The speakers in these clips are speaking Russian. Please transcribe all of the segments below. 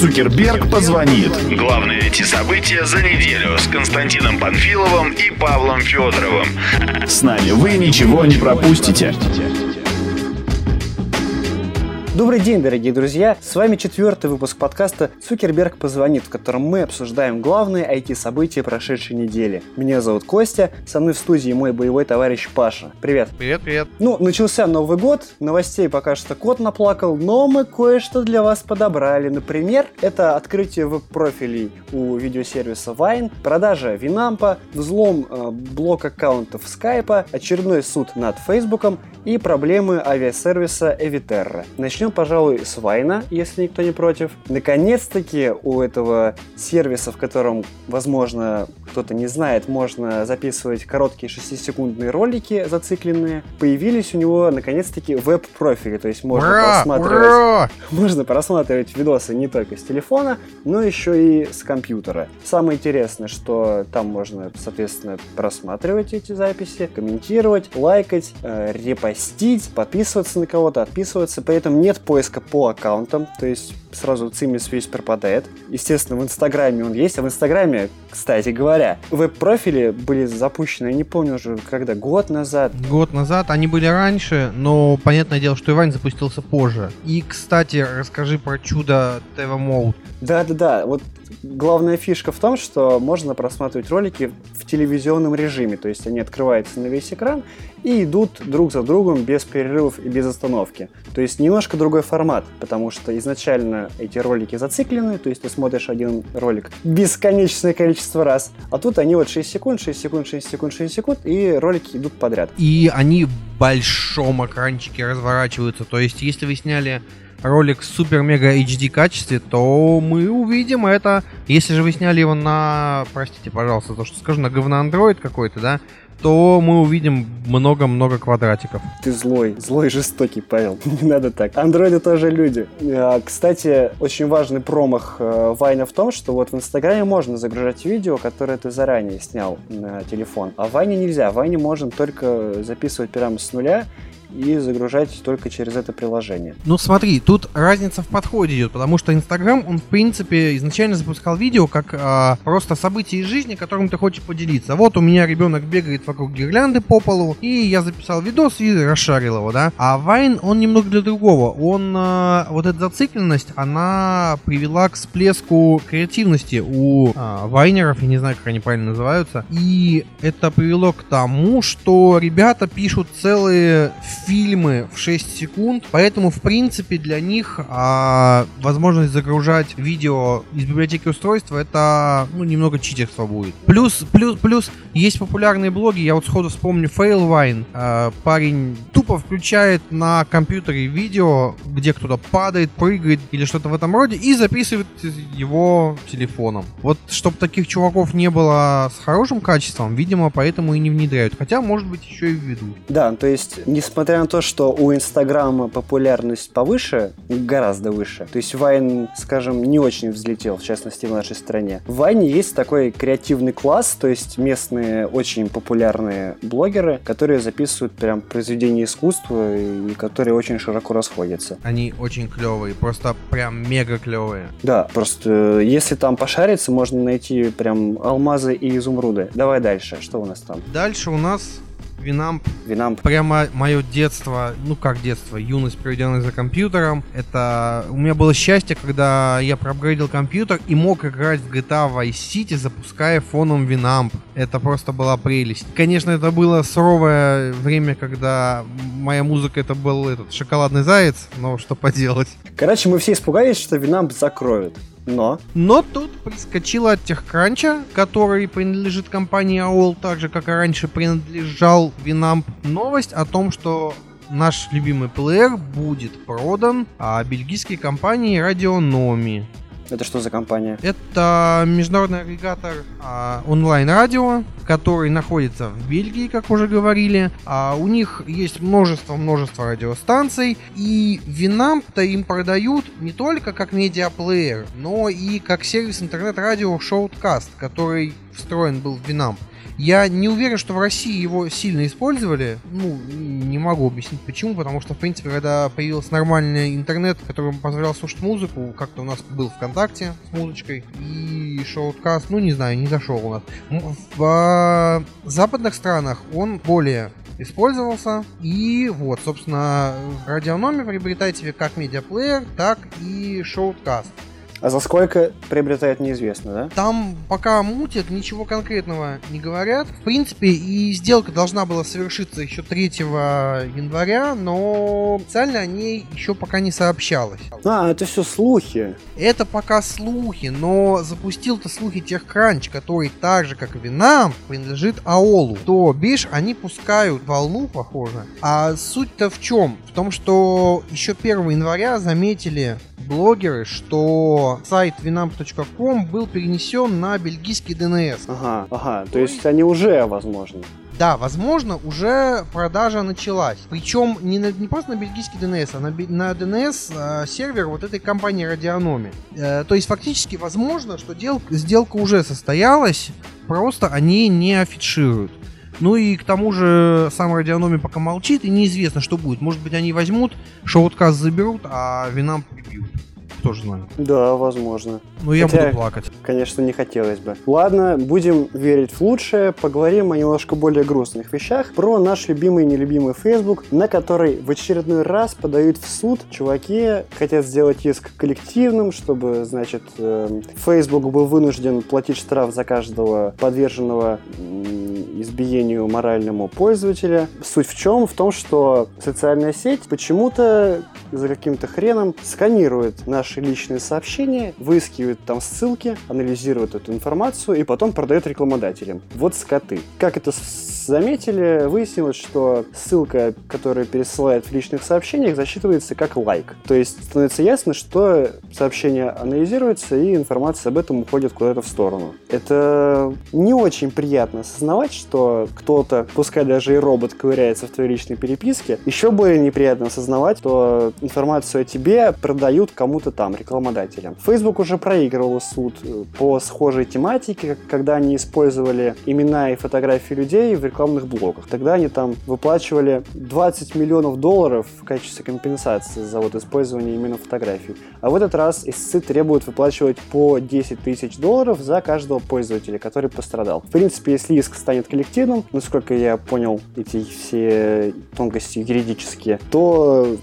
Цукерберг позвонит. Главные эти события за неделю с Константином Панфиловым и Павлом Федоровым. С нами вы ничего не пропустите. Добрый день, дорогие друзья! С вами четвертый выпуск подкаста «Цукерберг позвонит», в котором мы обсуждаем главные IT-события прошедшей недели. Меня зовут Костя, со мной в студии мой боевой товарищ Паша. Привет! Привет, привет! Ну, начался Новый год, новостей пока что кот наплакал, но мы кое-что для вас подобрали. Например, это открытие веб-профилей у видеосервиса Vine, продажа Винампа, взлом э, блок аккаунтов Скайпа, очередной суд над Фейсбуком и проблемы авиасервиса Eviterra. Начнем Начнем, пожалуй, с Вайна, если никто не против. Наконец-таки у этого сервиса, в котором, возможно, кто-то не знает, можно записывать короткие 6-секундные ролики зацикленные, появились у него, наконец-таки, веб-профили. То есть можно ура, просматривать... Ура! Можно просматривать видосы не только с телефона, но еще и с компьютера. Самое интересное, что там можно, соответственно, просматривать эти записи, комментировать, лайкать, э, репостить, подписываться на кого-то, отписываться. При этом нет поиска по аккаунтам, то есть сразу цимис весь пропадает. Естественно, в Инстаграме он есть, а в Инстаграме, кстати говоря, веб-профили были запущены, я не помню уже, когда, год назад. Год назад, они были раньше, но понятное дело, что Иван запустился позже. И, кстати, расскажи про чудо TV Mode. Да-да-да, вот главная фишка в том, что можно просматривать ролики в телевизионном режиме, то есть они открываются на весь экран и идут друг за другом без перерывов и без остановки. То есть немножко другой формат, потому что изначально эти ролики зациклены, то есть ты смотришь один ролик бесконечное количество раз, а тут они вот 6 секунд, 6 секунд, 6 секунд, 6 секунд, и ролики идут подряд. И они в большом экранчике разворачиваются, то есть если вы сняли ролик в супер-мега HD качестве, то мы увидим это. Если же вы сняли его на, простите, пожалуйста, то, что скажу, на говно Android какой-то, да, то мы увидим много-много квадратиков. Ты злой, злой жестокий, Павел. Не надо так. Андроиды тоже люди. А, кстати, очень важный промах э, Вайна в том, что вот в Инстаграме можно загружать видео, которое ты заранее снял на телефон, а Вайне нельзя. Вайне можно только записывать прямо с нуля и загружать только через это приложение. Ну смотри, тут разница в подходе идет, потому что Инстаграм, он в принципе изначально запускал видео как а, просто события из жизни, которым ты хочешь поделиться. Вот у меня ребенок бегает вокруг гирлянды по полу, и я записал видос и расшарил его, да. А Вайн, он немного для другого. Он, а, вот эта зацикленность, она привела к всплеску креативности у а, вайнеров, я не знаю, как они правильно называются, и это привело к тому, что ребята пишут целые фильмы в 6 секунд, поэтому, в принципе, для них а, возможность загружать видео из библиотеки устройства это ну, немного читерство будет. Плюс, плюс, плюс, есть популярные блоги, я вот сходу вспомню Failvine, а, парень тупо включает на компьютере видео, где кто-то падает, прыгает или что-то в этом роде, и записывает его телефоном. Вот, чтобы таких чуваков не было с хорошим качеством, видимо, поэтому и не внедряют. Хотя, может быть, еще и введут. Да, то есть, несмотря несмотря на то, что у Инстаграма популярность повыше, гораздо выше, то есть Вайн, скажем, не очень взлетел, в частности, в нашей стране. В Вайне есть такой креативный класс, то есть местные очень популярные блогеры, которые записывают прям произведения искусства и которые очень широко расходятся. Они очень клевые, просто прям мега клевые. Да, просто э, если там пошариться, можно найти прям алмазы и изумруды. Давай дальше, что у нас там? Дальше у нас Winamp. Winamp. Прямо мое детство, ну как детство, юность, проведенная за компьютером. Это у меня было счастье, когда я проапгрейдил компьютер и мог играть в GTA Vice City, запуская фоном Winamp. Это просто была прелесть. Конечно, это было суровое время, когда моя музыка это был этот шоколадный заяц, но что поделать. Короче, мы все испугались, что Winamp закроют. Но? Но тут прискочила с TechCrunch а, который принадлежит компании AOL, так же, как и раньше принадлежал Winamp, новость о том, что наш любимый плеер будет продан а, бельгийской компании Radionomi. Это что за компания? Это международный агрегатор а, онлайн-радио, который находится в Бельгии, как уже говорили. А у них есть множество-множество радиостанций, и Винамп-то им продают не только как медиаплеер, но и как сервис интернет-радио Shortcast, который встроен был в Винамп. Я не уверен, что в России его сильно использовали. Ну, не могу объяснить почему, потому что, в принципе, когда появился нормальный интернет, который позволял слушать музыку, как-то у нас был ВКонтакте с музычкой, и шоуткаст, ну, не знаю, не зашел у нас. В а, западных странах он более использовался. И вот, собственно, радиономер приобретает себе как медиаплеер, так и шоуткаст. А за сколько приобретает неизвестно, да? Там пока мутят, ничего конкретного не говорят. В принципе, и сделка должна была совершиться еще 3 января, но официально о ней еще пока не сообщалось. А, это все слухи. Это пока слухи, но запустил-то слухи TechCrunch, который так же, как и Винам, принадлежит Аолу. То бишь, они пускают волну, похоже. А суть-то в чем? В том, что еще 1 января заметили блогеры, что сайт winamp.com был перенесен на бельгийский DNS. Ага, ага, то есть они уже, возможно. Да, возможно, уже продажа началась. Причем не, на, не просто на бельгийский DNS, а на, на DNS э, сервер вот этой компании Радиономи. Э, то есть фактически возможно, что дел, сделка уже состоялась, просто они не афишируют. Ну и к тому же сам Радиономи пока молчит, и неизвестно, что будет. Может быть, они возьмут, шоуткаст заберут, а винам прибьют кто же знает. Да, возможно. Ну, я Хотя, буду плакать. Конечно, не хотелось бы. Ладно, будем верить в лучшее. Поговорим о немножко более грустных вещах. Про наш любимый и нелюбимый Facebook, на который в очередной раз подают в суд. Чуваки хотят сделать иск коллективным, чтобы, значит, эм, Facebook был вынужден платить штраф за каждого подверженного избиению моральному пользователя. Суть в чем? В том, что социальная сеть почему-то за каким-то хреном сканирует наши личные сообщения, выискивает там ссылки, анализирует эту информацию и потом продает рекламодателям. Вот скоты. Как это заметили, выяснилось, что ссылка, которая пересылает в личных сообщениях, засчитывается как лайк. То есть становится ясно, что сообщение анализируется и информация об этом уходит куда-то в сторону. Это не очень приятно осознавать, что кто-то, пускай даже и робот, ковыряется в твоей личной переписке. Еще более неприятно осознавать, что информацию о тебе продают кому-то там, рекламодателям. Facebook уже проигрывал суд э, по схожей тематике, когда они использовали имена и фотографии людей в рекламных блоках. Тогда они там выплачивали 20 миллионов долларов в качестве компенсации за вот использование именно фотографий. А в этот раз истцы требуют выплачивать по 10 тысяч долларов за каждого пользователя, который пострадал. В принципе, если иск станет коллективным, насколько я понял эти все тонкости юридические, то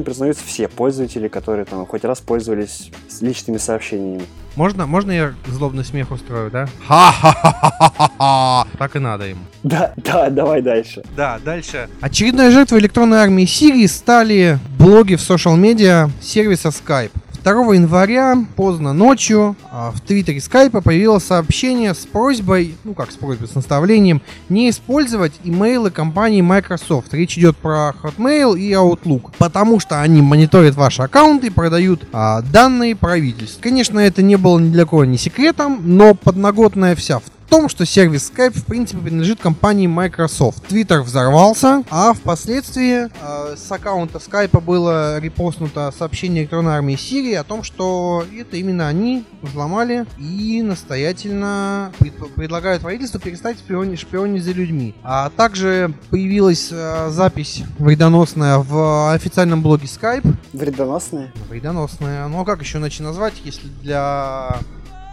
пострадавшими признаются все пользователи, которые там хоть раз пользовались личными сообщениями. Можно, можно я злобный смех устрою, да? Ха-ха-ха-ха-ха! Так и надо им. Да, да, давай дальше. Да, дальше. Очередной жертвой электронной армии Сирии стали блоги в социал-медиа сервиса Skype. 2 января поздно ночью а, в твиттере скайпа появилось сообщение с просьбой, ну как с просьбой, с наставлением, не использовать имейлы компании Microsoft. Речь идет про Hotmail и Outlook, потому что они мониторят ваши аккаунты и продают а, данные правительств. Конечно, это не было ни для кого не секретом, но подноготная вся в том, что сервис Skype в принципе принадлежит компании Microsoft. Twitter взорвался, а впоследствии э, с аккаунта Skype было репостнуто сообщение электронной армии Сирии о том, что это именно они взломали и настоятельно пред- предлагают правительству перестать шпионить, шпионить за людьми. А также появилась э, запись вредоносная в официальном блоге Skype. Вредоносная? Вредоносная. Ну а как еще иначе назвать, если для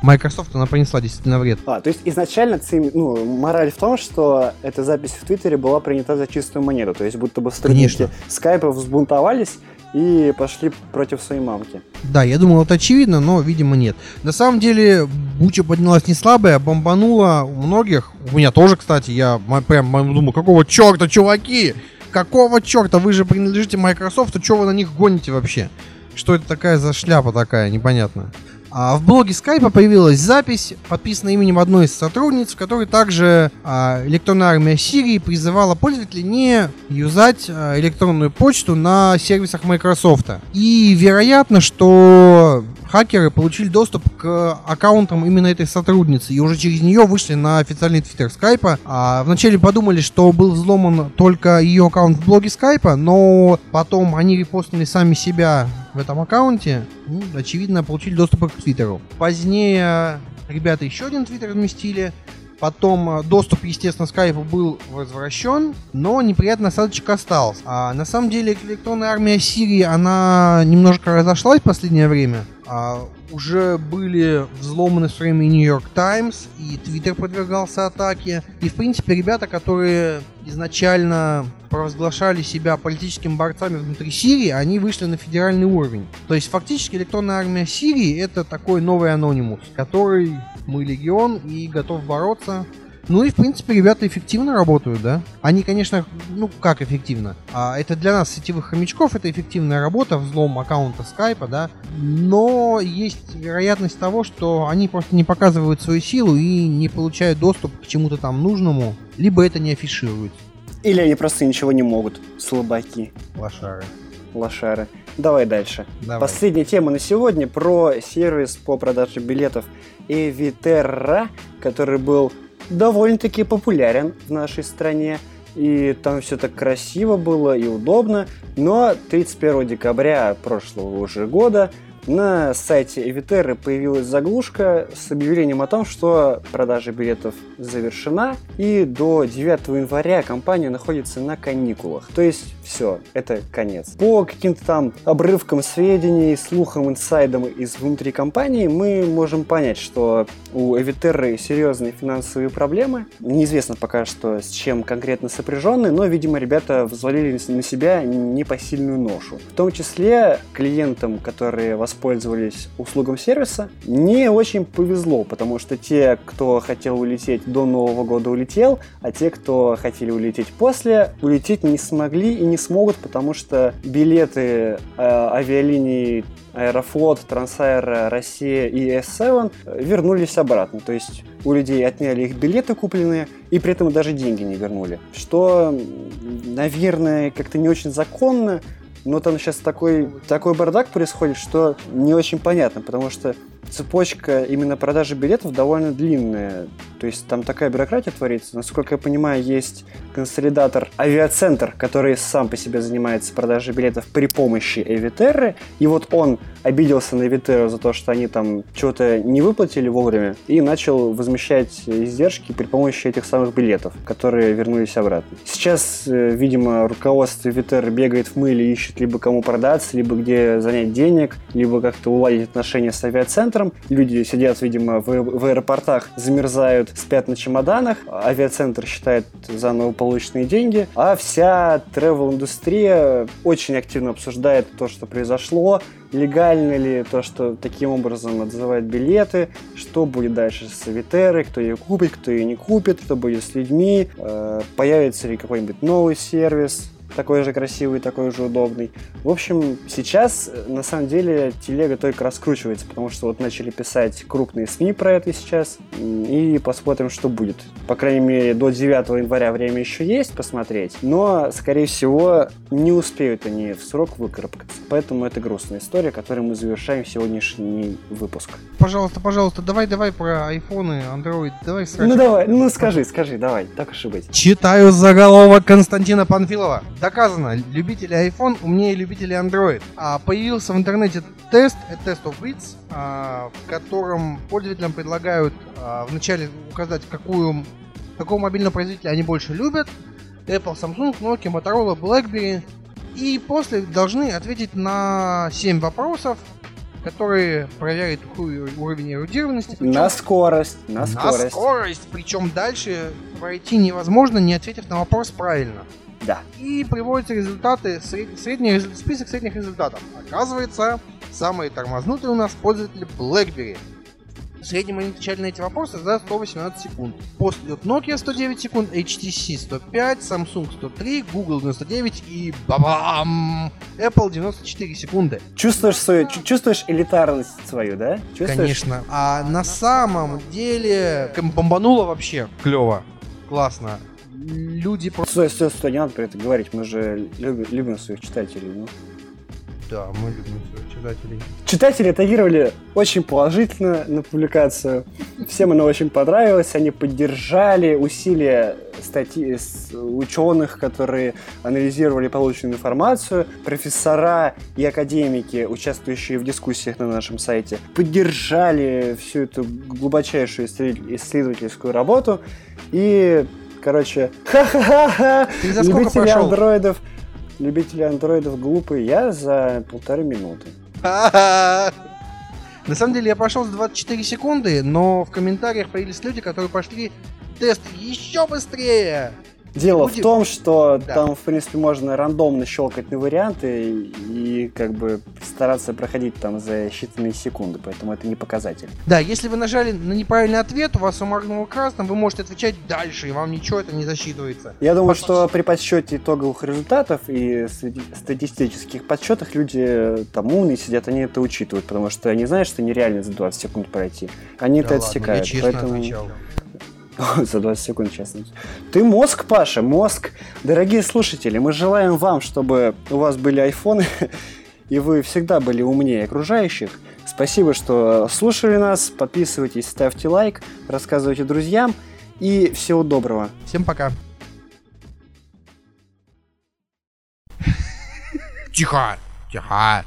Microsoft она принесла действительно вред. А, то есть изначально ну, мораль в том, что эта запись в Твиттере была принята за чистую монету. То есть будто бы сотрудники скайпа взбунтовались и пошли против своей мамки. Да, я думал, это очевидно, но, видимо, нет. На самом деле, буча поднялась не слабая, бомбанула у многих. У меня тоже, кстати, я прям думаю, какого черта, чуваки? Какого черта? Вы же принадлежите Microsoft, а что вы на них гоните вообще? Что это такая за шляпа такая, непонятно. А в блоге Скайпа появилась запись, подписанная именем одной из сотрудниц, в которой также а, электронная армия Сирии призывала пользователей не юзать а, электронную почту на сервисах Microsoft. И вероятно, что хакеры получили доступ к аккаунтам именно этой сотрудницы и уже через нее вышли на официальный твиттер скайпа. А вначале подумали, что был взломан только ее аккаунт в блоге скайпа, но потом они репостнули сами себя в этом аккаунте, ну, очевидно, получили доступ к твиттеру. Позднее ребята еще один твиттер разместили, Потом э, доступ, естественно, скайпу был возвращен, но неприятный осадочек остался. А на самом деле электронная армия Сирии, она немножко разошлась в последнее время. А, уже были взломаны в время Нью-Йорк Таймс, и Твиттер подвергался атаке. И, в принципе, ребята, которые изначально провозглашали себя политическими борцами внутри Сирии, они вышли на федеральный уровень. То есть, фактически, электронная армия Сирии — это такой новый анонимус, который мы легион и готов бороться ну и, в принципе, ребята эффективно работают, да? Они, конечно, ну как эффективно? А, это для нас, сетевых хомячков, это эффективная работа, взлом аккаунта скайпа, да? Но есть вероятность того, что они просто не показывают свою силу и не получают доступ к чему-то там нужному, либо это не афишируют. Или они просто ничего не могут, слабаки. Лошары. Лошары. Давай дальше. Давай. Последняя тема на сегодня про сервис по продаже билетов Eviterra, который был довольно-таки популярен в нашей стране. И там все так красиво было и удобно. Но 31 декабря прошлого уже года на сайте Эвитеры появилась заглушка с объявлением о том, что продажа билетов завершена, и до 9 января компания находится на каникулах. То есть все, это конец. По каким-то там обрывкам сведений, слухам, инсайдам из внутри компании мы можем понять, что у Эвитеры серьезные финансовые проблемы. Неизвестно пока что с чем конкретно сопряженные, но, видимо, ребята взвалили на себя непосильную ношу. В том числе клиентам, которые воспользовались воспользовались услугам сервиса, не очень повезло, потому что те, кто хотел улететь до Нового года, улетел, а те, кто хотели улететь после, улететь не смогли и не смогут, потому что билеты э, авиалиний Аэрофлот, Трансаэро, Россия и S7 вернулись обратно. То есть у людей отняли их билеты купленные и при этом даже деньги не вернули. Что, наверное, как-то не очень законно, но там сейчас такой, такой бардак происходит, что не очень понятно, потому что цепочка именно продажи билетов довольно длинная. То есть там такая бюрократия творится. Насколько я понимаю, есть консолидатор Авиацентр, который сам по себе занимается продажей билетов при помощи Эвитерры. И вот он обиделся на Эвитеру за то, что они там что-то не выплатили вовремя и начал возмещать издержки при помощи этих самых билетов, которые вернулись обратно. Сейчас, э, видимо, руководство Эвитеры бегает в мыле ищет либо кому продаться, либо где занять денег, либо как-то уладить отношения с Авиацентром, центром. Люди сидят, видимо, в, в аэропортах, замерзают, спят на чемоданах. Авиацентр считает заново полученные деньги. А вся travel-индустрия очень активно обсуждает то, что произошло, легально ли то, что таким образом отзывают билеты, что будет дальше с Авитерой, кто ее купит, кто ее не купит, что будет с людьми, э, появится ли какой-нибудь новый сервис, такой же красивый, такой же удобный. В общем, сейчас э, на самом деле телега только раскручивается, потому что вот начали писать крупные СМИ про это сейчас, и посмотрим, что будет. По крайней мере, до 9 января время еще есть посмотреть, но, скорее всего, не успеют они в срок выкарабкаться. Поэтому это грустная история, которой мы завершаем сегодняшний выпуск. Пожалуйста, пожалуйста, давай, давай про айфоны, Android, давай сразу. Ну давай, ну скажи, скажи, давай, так уж и быть. Читаю заголовок Константина Панфилова. Доказано, любители iPhone умнее любителей Android. А появился в интернете тест, тест of Bits, а, в котором пользователям предлагают а, вначале указать, какую, какого мобильного производителя они больше любят. Apple, Samsung, Nokia, Motorola, BlackBerry. И после должны ответить на 7 вопросов, которые проверяют уровень эрудированности. Причем... На скорость, на скорость. На скорость. Причем дальше пройти невозможно, не ответив на вопрос правильно. Да. И приводятся результаты, средний, список средних результатов. Оказывается, самые тормознутые у нас пользователи BlackBerry. В среднем они отвечали на эти вопросы за 118 секунд. После идет Nokia 109 секунд, HTC 105, Samsung 103, Google 99 и бабам! Apple 94 секунды. Чувствуешь свою, чувствуешь элитарность свою, да? Чувствуешь? Конечно. А на самом деле бомбануло вообще клево. Классно люди просто... Стой, стой, стой, не надо про это говорить, мы же любим, любим своих читателей, ну. Да, мы любим своих читателей. читателей? Читатели реагировали очень положительно на публикацию. Всем она очень понравилась. Они поддержали усилия статьи ученых, которые анализировали полученную информацию. Профессора и академики, участвующие в дискуссиях на нашем сайте, поддержали всю эту глубочайшую исследовательскую работу. И, короче, ха-ха-ха-ха! Любители андроидов любители андроидов глупые, я за полторы минуты. На самом деле я прошел за 24 секунды, но в комментариях появились люди, которые пошли тест еще быстрее. Дело Будем... в том, что да. там, в принципе, можно рандомно щелкать на варианты и, как бы стараться проходить там за считанные секунды, поэтому это не показатель. Да, если вы нажали на неправильный ответ, у вас уморгнуло красным, вы можете отвечать дальше, и вам ничего это не засчитывается. Я думаю, Потому... что при подсчете итоговых результатов и статистических подсчетах люди там умные сидят, они это учитывают, потому что они знают, что нереально за 20 секунд пройти. Они да это ладно, отсекают. Я честно поэтому... отвечал. За 20 секунд, честно. Ты мозг, Паша, мозг. Дорогие слушатели, мы желаем вам, чтобы у вас были айфоны, и вы всегда были умнее окружающих. Спасибо, что слушали нас. Подписывайтесь, ставьте лайк, рассказывайте друзьям. И всего доброго. Всем пока. Тихо! Тихо!